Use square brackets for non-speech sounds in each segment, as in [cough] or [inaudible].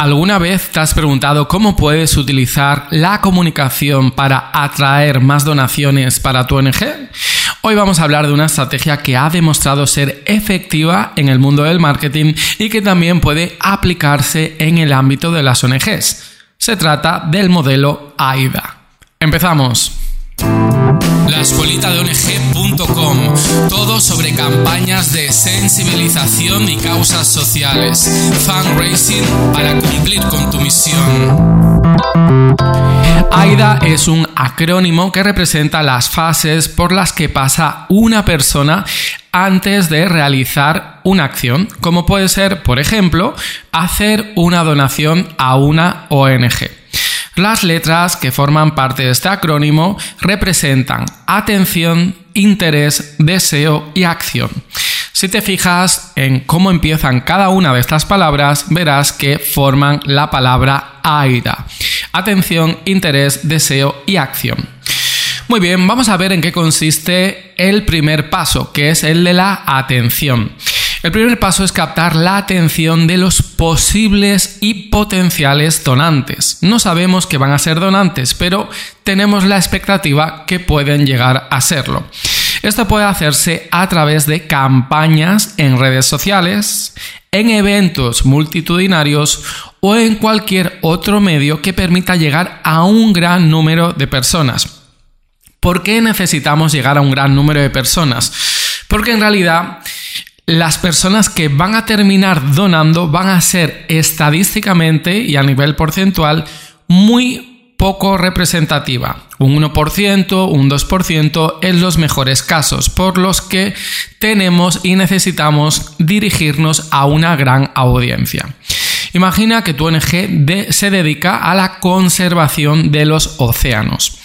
¿Alguna vez te has preguntado cómo puedes utilizar la comunicación para atraer más donaciones para tu ONG? Hoy vamos a hablar de una estrategia que ha demostrado ser efectiva en el mundo del marketing y que también puede aplicarse en el ámbito de las ONGs. Se trata del modelo AIDA. Empezamos. La escuelita de ONG.com. Todo sobre campañas de sensibilización y causas sociales. Fundraising para cumplir con tu misión. AIDA es un acrónimo que representa las fases por las que pasa una persona antes de realizar una acción, como puede ser, por ejemplo, hacer una donación a una ONG. Las letras que forman parte de este acrónimo representan atención, interés, deseo y acción. Si te fijas en cómo empiezan cada una de estas palabras, verás que forman la palabra AIDA. Atención, interés, deseo y acción. Muy bien, vamos a ver en qué consiste el primer paso, que es el de la atención. El primer paso es captar la atención de los posibles y potenciales donantes. No sabemos que van a ser donantes, pero tenemos la expectativa que pueden llegar a serlo. Esto puede hacerse a través de campañas en redes sociales, en eventos multitudinarios o en cualquier otro medio que permita llegar a un gran número de personas. ¿Por qué necesitamos llegar a un gran número de personas? Porque en realidad las personas que van a terminar donando van a ser estadísticamente y a nivel porcentual muy poco representativa. Un 1%, un 2% en los mejores casos, por los que tenemos y necesitamos dirigirnos a una gran audiencia. Imagina que tu ONG se dedica a la conservación de los océanos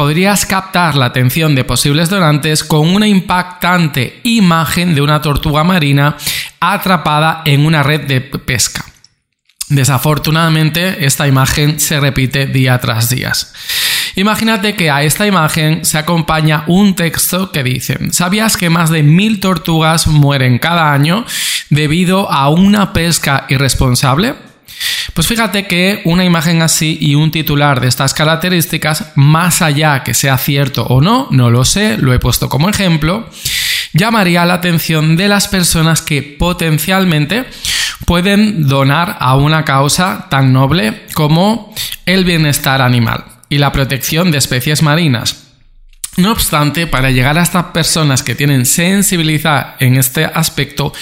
podrías captar la atención de posibles donantes con una impactante imagen de una tortuga marina atrapada en una red de pesca. Desafortunadamente, esta imagen se repite día tras día. Imagínate que a esta imagen se acompaña un texto que dice, ¿sabías que más de mil tortugas mueren cada año debido a una pesca irresponsable? Pues fíjate que una imagen así y un titular de estas características, más allá que sea cierto o no, no lo sé, lo he puesto como ejemplo, llamaría la atención de las personas que potencialmente pueden donar a una causa tan noble como el bienestar animal y la protección de especies marinas. No obstante, para llegar a estas personas que tienen sensibilidad en este aspecto,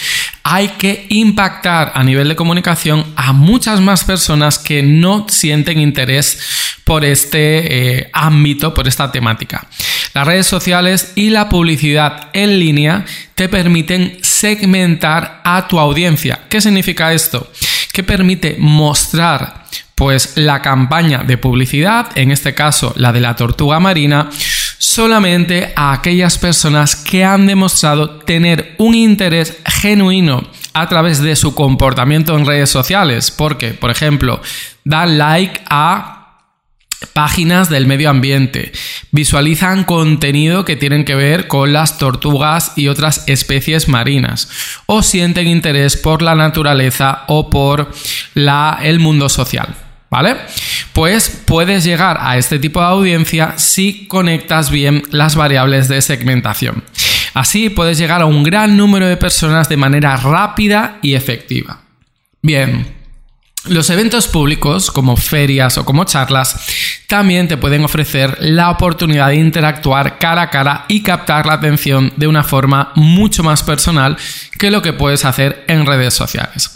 hay que impactar a nivel de comunicación a muchas más personas que no sienten interés por este eh, ámbito, por esta temática. Las redes sociales y la publicidad en línea te permiten segmentar a tu audiencia. ¿Qué significa esto? Que permite mostrar pues la campaña de publicidad, en este caso la de la tortuga marina, solamente a aquellas personas que han demostrado tener un interés genuino a través de su comportamiento en redes sociales, porque, por ejemplo, dan like a páginas del medio ambiente, visualizan contenido que tienen que ver con las tortugas y otras especies marinas, o sienten interés por la naturaleza o por la, el mundo social. ¿Vale? Pues puedes llegar a este tipo de audiencia si conectas bien las variables de segmentación. Así puedes llegar a un gran número de personas de manera rápida y efectiva. Bien, los eventos públicos, como ferias o como charlas, también te pueden ofrecer la oportunidad de interactuar cara a cara y captar la atención de una forma mucho más personal que lo que puedes hacer en redes sociales.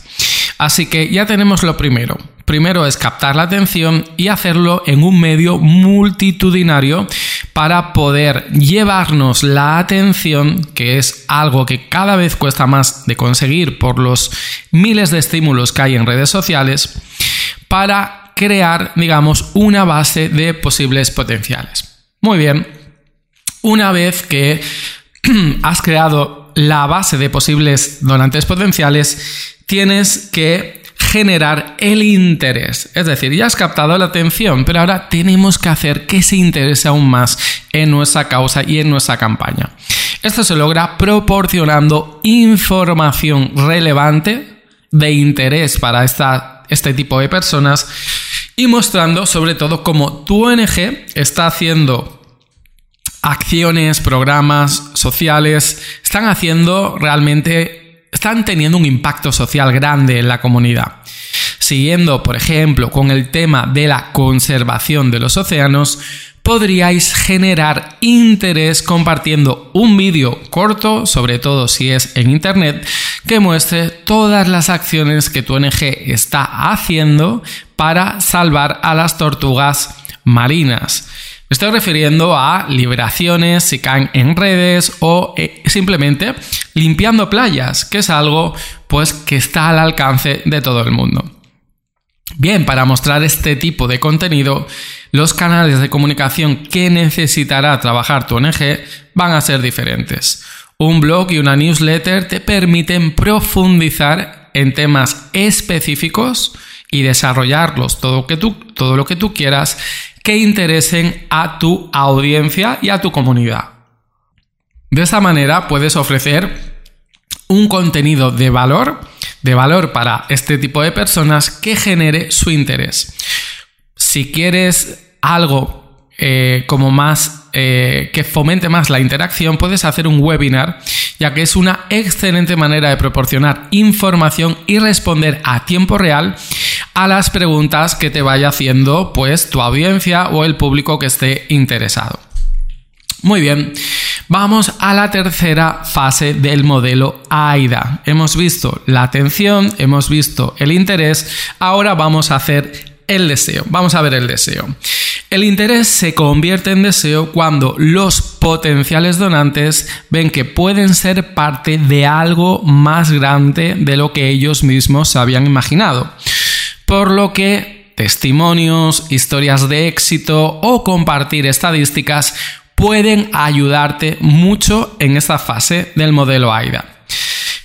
Así que ya tenemos lo primero. Primero es captar la atención y hacerlo en un medio multitudinario para poder llevarnos la atención, que es algo que cada vez cuesta más de conseguir por los miles de estímulos que hay en redes sociales, para crear, digamos, una base de posibles potenciales. Muy bien, una vez que [clears throat] has creado la base de posibles donantes potenciales, tienes que generar el interés. Es decir, ya has captado la atención, pero ahora tenemos que hacer que se interese aún más en nuestra causa y en nuestra campaña. Esto se logra proporcionando información relevante de interés para esta este tipo de personas y mostrando sobre todo cómo tu ONG está haciendo acciones, programas sociales, están haciendo realmente, están teniendo un impacto social grande en la comunidad. Siguiendo, por ejemplo, con el tema de la conservación de los océanos, podríais generar interés compartiendo un vídeo corto, sobre todo si es en Internet, que muestre todas las acciones que tu ONG está haciendo para salvar a las tortugas marinas. Estoy refiriendo a liberaciones si caen en redes o eh, simplemente limpiando playas, que es algo pues que está al alcance de todo el mundo. Bien, para mostrar este tipo de contenido, los canales de comunicación que necesitará trabajar tu ONG van a ser diferentes. Un blog y una newsletter te permiten profundizar en temas específicos y desarrollarlos todo, todo lo que tú quieras que interesen a tu audiencia y a tu comunidad. De esta manera puedes ofrecer un contenido de valor de valor para este tipo de personas que genere su interés. Si quieres algo eh, como más eh, que fomente más la interacción, puedes hacer un webinar, ya que es una excelente manera de proporcionar información y responder a tiempo real a las preguntas que te vaya haciendo pues tu audiencia o el público que esté interesado. Muy bien. Vamos a la tercera fase del modelo AIDA. Hemos visto la atención, hemos visto el interés, ahora vamos a hacer el deseo. Vamos a ver el deseo. El interés se convierte en deseo cuando los potenciales donantes ven que pueden ser parte de algo más grande de lo que ellos mismos habían imaginado. Por lo que testimonios, historias de éxito o compartir estadísticas pueden ayudarte mucho en esta fase del modelo AIDA.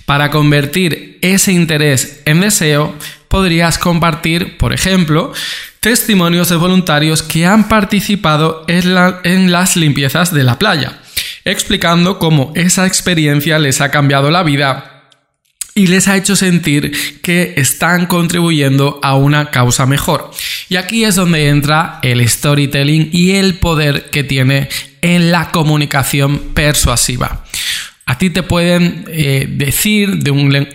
Para convertir ese interés en deseo, podrías compartir, por ejemplo, testimonios de voluntarios que han participado en, las limpiezas de la playa, explicando cómo esa experiencia les ha cambiado la vida y les ha hecho sentir que están contribuyendo a una causa mejor. Y aquí es donde entra el storytelling y el poder que tiene en la comunicación persuasiva. A ti te pueden eh, decir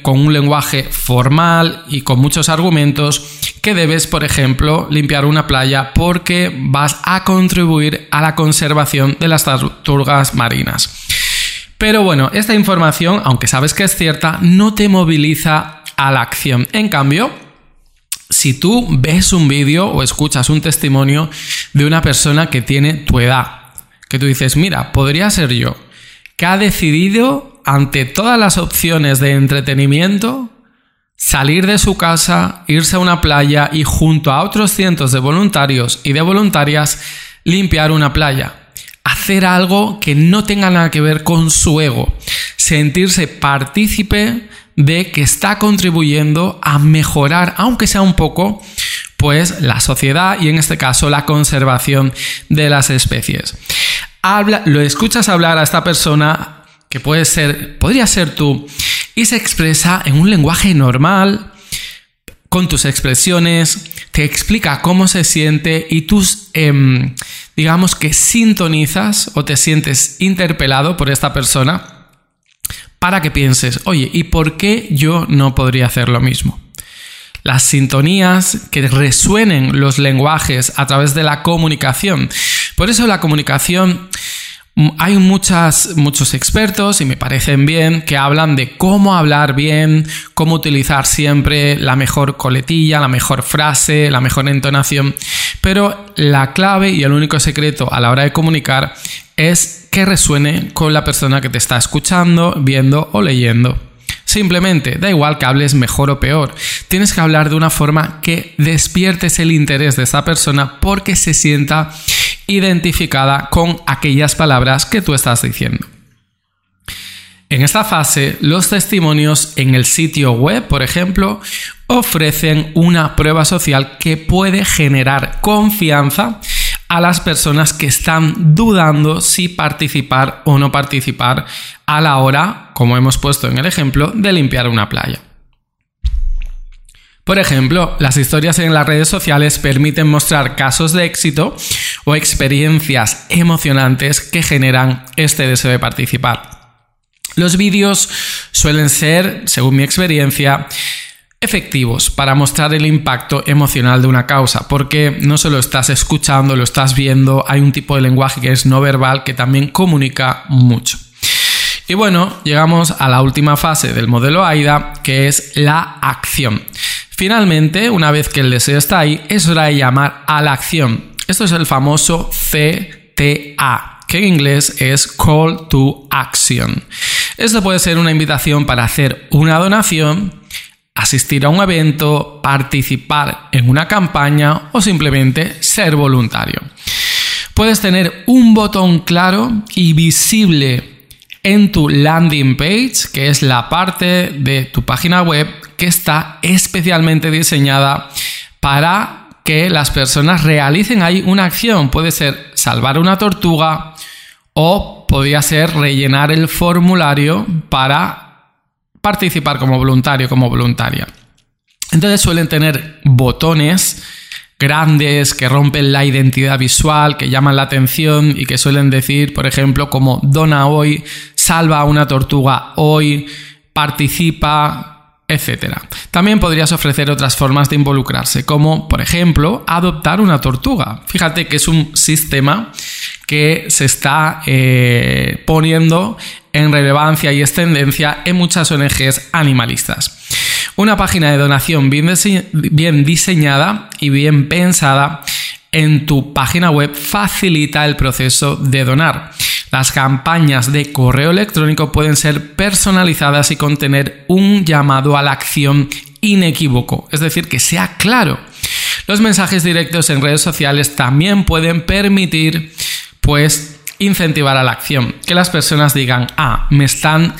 con un lenguaje formal y con muchos argumentos que debes, por ejemplo, limpiar una playa porque vas a contribuir a la conservación de las tortugas marinas. Pero bueno, esta información, aunque sabes que es cierta, no te moviliza a la acción. En cambio, si tú ves un vídeo o escuchas un testimonio de una persona que tiene tu edad, que tú dices, mira, podría ser yo, que ha decidido ante todas las opciones de entretenimiento salir de su casa, irse a una playa y junto a otros cientos de voluntarios y de voluntarias limpiar una playa. Hacer algo que no tenga nada que ver con su ego. Sentirse partícipe de que está contribuyendo a mejorar, aunque sea un poco, pues la sociedad y en este caso la conservación de las especies habla, lo escuchas hablar a esta persona que puede ser, podría ser tú, y se expresa en un lenguaje normal, con tus expresiones, te explica cómo se siente y tú, em, digamos que sintonizas o te sientes interpelado por esta persona para que pienses, oye, ¿y por qué yo no podría hacer lo mismo? Las sintonías, que resuenen los lenguajes a través de la comunicación. Por eso la comunicación hay muchas, muchos expertos y me parecen bien que hablan de cómo hablar bien, cómo utilizar siempre la mejor coletilla, la mejor frase, la mejor entonación, pero la clave y el único secreto a la hora de comunicar es que resuene con la persona que te está escuchando, viendo o leyendo. Simplemente, da igual que hables mejor o peor, tienes que hablar de una forma que despiertes el interés de esa persona porque se sienta identificada con aquellas palabras que tú estás diciendo. En esta fase, los testimonios en el sitio web, por ejemplo, ofrecen una prueba social que puede generar confianza a las personas que están dudando si participar o no participar a la hora, como hemos puesto en el ejemplo, de limpiar una playa. Por ejemplo, las historias en las redes sociales permiten mostrar casos de éxito o experiencias emocionantes que generan este deseo de participar. Los vídeos suelen ser, según mi experiencia, efectivos para mostrar el impacto emocional de una causa, porque no solo estás escuchando, lo estás viendo, hay un tipo de lenguaje que es no verbal que también comunica mucho. Y bueno, llegamos a la última fase del modelo AIDA, que es la acción. Finalmente, una vez que el deseo está ahí, es hora de llamar a la acción. Esto es el famoso CTA, que en inglés es Call to Action. Esto puede ser una invitación para hacer una donación, asistir a un evento, participar en una campaña o simplemente ser voluntario. Puedes tener un botón claro y visible en tu landing page, que es la parte de tu página web que está especialmente diseñada para que las personas realicen ahí una acción. Puede ser salvar una tortuga o podría ser rellenar el formulario para participar como voluntario, como voluntaria. Entonces suelen tener botones grandes que rompen la identidad visual, que llaman la atención y que suelen decir, por ejemplo, como dona hoy, salva a una tortuga hoy, participa, etc. También podrías ofrecer otras formas de involucrarse, como por ejemplo adoptar una tortuga. Fíjate que es un sistema que se está eh, poniendo en relevancia y es tendencia en muchas ONGs animalistas. Una página de donación bien diseñada y bien pensada en tu página web facilita el proceso de donar. Las campañas de correo electrónico pueden ser personalizadas y contener un llamado a la acción inequívoco, es decir, que sea claro. Los mensajes directos en redes sociales también pueden permitir, pues, incentivar a la acción, que las personas digan, ah, me están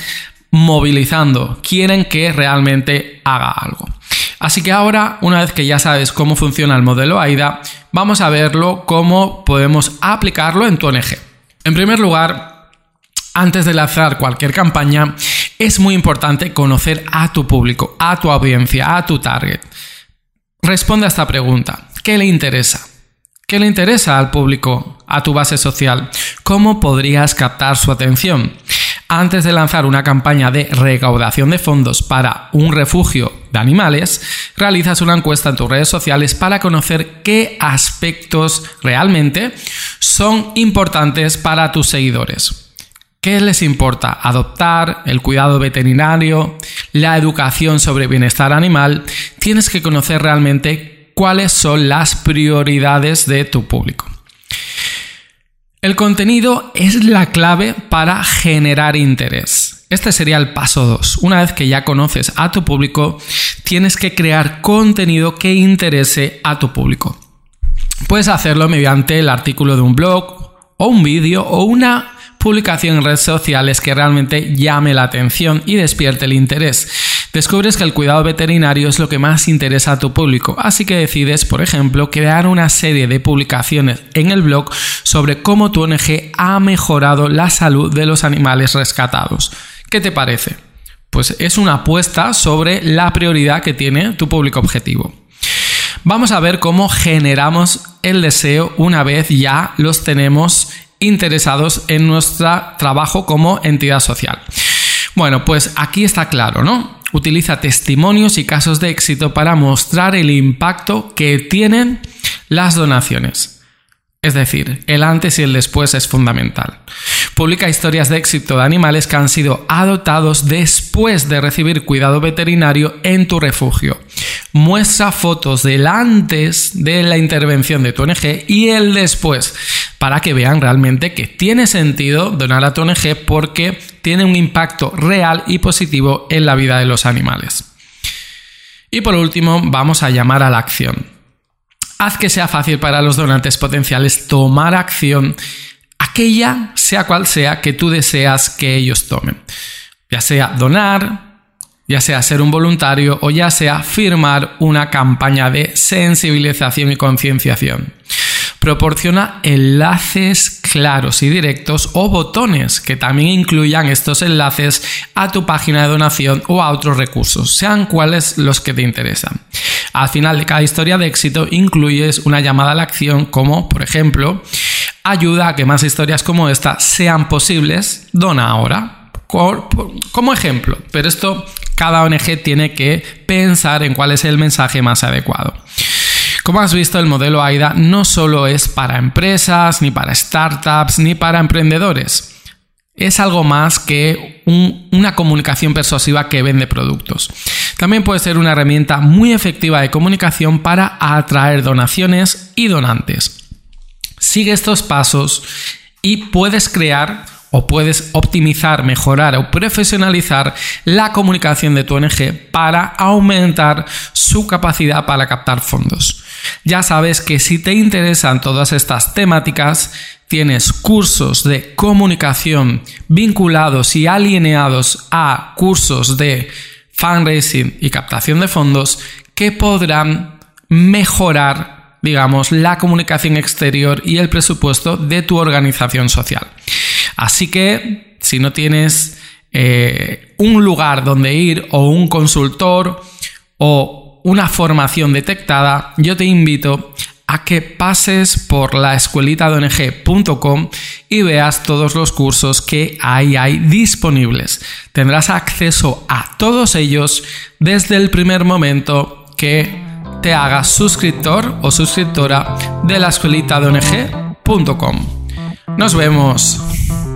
movilizando, quieren que realmente haga algo. Así que ahora, una vez que ya sabes cómo funciona el modelo AIDA, vamos a verlo cómo podemos aplicarlo en tu ONG. En primer lugar, antes de lanzar cualquier campaña, es muy importante conocer a tu público, a tu audiencia, a tu target. Responde a esta pregunta. ¿Qué le interesa? ¿Qué le interesa al público, a tu base social? ¿Cómo podrías captar su atención? Antes de lanzar una campaña de recaudación de fondos para un refugio de animales, realizas una encuesta en tus redes sociales para conocer qué aspectos realmente son importantes para tus seguidores. ¿Qué les importa? Adoptar, el cuidado veterinario, la educación sobre bienestar animal. Tienes que conocer realmente cuáles son las prioridades de tu público. El contenido es la clave para generar interés. Este sería el paso 2. Una vez que ya conoces a tu público, tienes que crear contenido que interese a tu público. Puedes hacerlo mediante el artículo de un blog o un vídeo o una publicación en redes sociales que realmente llame la atención y despierte el interés descubres que el cuidado veterinario es lo que más interesa a tu público, así que decides, por ejemplo, crear una serie de publicaciones en el blog sobre cómo tu ONG ha mejorado la salud de los animales rescatados. ¿Qué te parece? Pues es una apuesta sobre la prioridad que tiene tu público objetivo. Vamos a ver cómo generamos el deseo una vez ya los tenemos interesados en nuestro trabajo como entidad social. Bueno, pues aquí está claro, ¿no? utiliza testimonios y casos de éxito para mostrar el impacto que tienen las donaciones. Es decir, el antes y el después es fundamental. Publica historias de éxito de animales que han sido adoptados después de recibir cuidado veterinario en tu refugio. Muestra fotos del antes de la intervención de tu ONG y el después para que vean realmente que tiene sentido donar a tu ONG porque tiene un impacto real y positivo en la vida de los animales. Y por último, vamos a llamar a la acción. Haz que sea fácil para los donantes potenciales tomar acción, aquella sea cual sea que tú deseas que ellos tomen. Ya sea donar, ya sea ser un voluntario o ya sea firmar una campaña de sensibilización y concienciación proporciona enlaces claros y directos o botones que también incluyan estos enlaces a tu página de donación o a otros recursos, sean cuales los que te interesan. Al final de cada historia de éxito incluyes una llamada a la acción como, por ejemplo, ayuda a que más historias como esta sean posibles, dona ahora. Como ejemplo, pero esto cada ONG tiene que pensar en cuál es el mensaje más adecuado. Como has visto, el modelo AIDA no solo es para empresas, ni para startups, ni para emprendedores. Es algo más que una comunicación persuasiva que vende productos. También puede ser una herramienta muy efectiva de comunicación para atraer donaciones y donantes. Sigue estos pasos y puedes crear o puedes optimizar, mejorar o profesionalizar la comunicación de tu ONG para aumentar su capacidad para captar fondos. Ya sabes que si te interesan todas estas temáticas, tienes cursos de comunicación vinculados y alineados a cursos de fundraising y captación de fondos que podrán mejorar, digamos, la comunicación exterior y el presupuesto de tu organización social. Así que si no tienes eh, un lugar donde ir o un consultor o una formación detectada, yo te invito a que pases por la escuelita de ONG.com y veas todos los cursos que hay disponibles. Tendrás acceso a todos ellos desde el primer momento que te hagas suscriptor o suscriptora de la escuelita de ONG.com. Nos vemos.